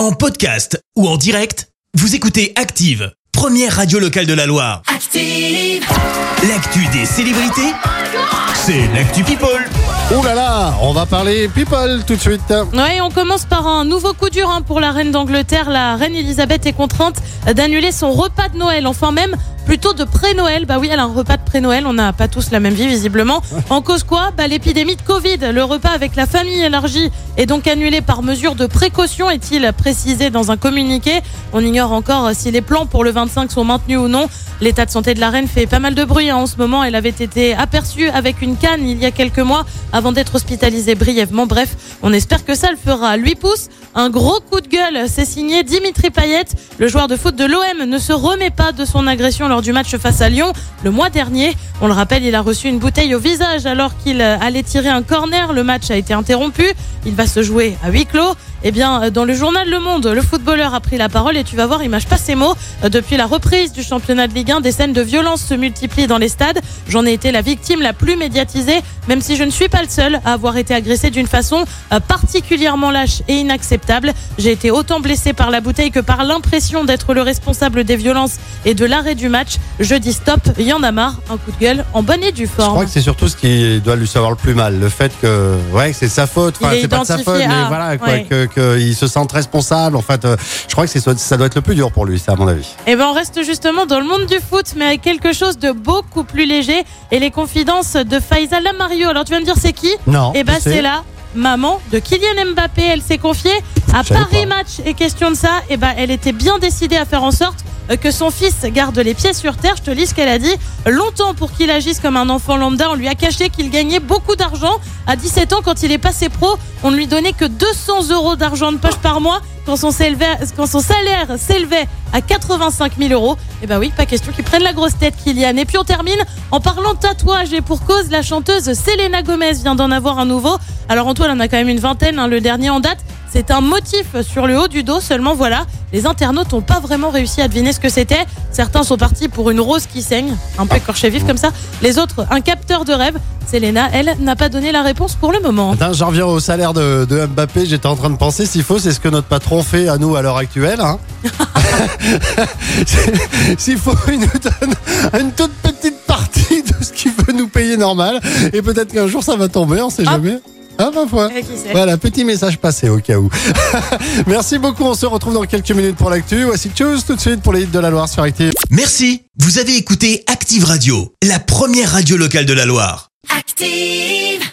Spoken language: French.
En podcast ou en direct, vous écoutez Active, première radio locale de la Loire. Active. L'actu des célébrités, c'est l'actu People. Ouh là là, on va parler people tout de suite. Ouais, on commence par un nouveau coup dur hein, pour la reine d'Angleterre. La reine Elisabeth est contrainte d'annuler son repas de Noël, enfin même plutôt de pré-Noël. Bah oui, elle a un repas de pré-Noël. On n'a pas tous la même vie visiblement. En cause quoi? Bah l'épidémie de Covid. Le repas avec la famille élargie est donc annulé par mesure de précaution, est-il précisé dans un communiqué. On ignore encore si les plans pour le 25 sont maintenus ou non. L'état de santé de la reine fait pas mal de bruit hein, en ce moment. Elle avait été aperçue avec une canne il y a quelques mois avant d'être hospitalisée brièvement. Bref, on espère que ça le fera. Lui pousse un gros coup de gueule. C'est signé Dimitri Payet. Le joueur de foot de l'OM ne se remet pas de son agression lors du match face à Lyon le mois dernier. On le rappelle, il a reçu une bouteille au visage alors qu'il allait tirer un corner. Le match a été interrompu. Il va se jouer à huis clos. Eh bien, dans le journal Le Monde, le footballeur a pris la parole et tu vas voir, il mâche pas ses mots. Depuis la reprise du championnat de Ligue 1, des scènes de violence se multiplient dans les stades. J'en ai été la victime la plus médiatisée, même si je ne suis pas le seul à avoir été agressé d'une façon euh, particulièrement lâche et inacceptable. J'ai été autant blessé par la bouteille que par l'impression d'être le responsable des violences et de l'arrêt du match. Je dis stop, il y en a marre. Un coup de gueule en bonne et due Je forme. crois que c'est surtout ce qui doit lui savoir le plus mal, le fait que ouais, c'est sa faute, enfin c'est pas de sa faute, mais voilà quoi, ouais. que qu'il se sente responsable. En fait, euh, je crois que ça doit être le plus dur pour lui, ça à mon avis. Eh ben, on reste justement dans le monde du foot, mais avec quelque chose de beaucoup plus léger et les confidences de Faiza Lamario. Alors, tu vas me dire, c'est qui? Non. Eh ben, c'est la maman de Kylian Mbappé. Elle s'est confiée à Paris pas. Match. Et question de ça, eh ben, elle était bien décidée à faire en sorte euh, que son fils garde les pieds sur terre. Je te lis ce qu'elle a dit. Longtemps pour qu'il agisse comme un enfant lambda, on lui a caché qu'il gagnait beaucoup d'argent. À 17 ans, quand il est passé pro, on ne lui donnait que 200 euros d'argent de poche par mois quand son, salaire s'élevait à 85 000 euros. Eh ben oui, pas question qu'il prenne la grosse tête, Kylian. Et puis on termine en parlant tatouage et pour cause, la chanteuse Selena Gomez vient d'en avoir un nouveau. Alors Antoine en a quand même une vingtaine, hein, le dernier en date. C'est un motif sur le haut du dos, seulement voilà, les internautes n'ont pas vraiment réussi à deviner ce que c'était. Certains sont partis pour une rose qui saigne, un peu écorché vif comme ça. Les autres, un capteur de rêve. Selena, elle, n'a pas donné la réponse pour le moment. Attends, j'en reviens au salaire de, de Mbappé. J'étais en train de penser, s'il faut, c'est ce que notre patron fait à nous à l'heure actuelle. hein. s'il faut, il nous donne une toute petite partie de ce qu'il veut nous payer normal. Et peut-être qu'un jour ça va tomber, on sait Hop. jamais. Ah, ma foi. Eh, Voilà, petit message passé au cas où. Merci beaucoup, on se retrouve dans quelques minutes pour l'actu. Voici Choose tout de suite pour les hits de la Loire sur Active. Merci, vous avez écouté Active Radio, la première radio locale de la Loire. Active.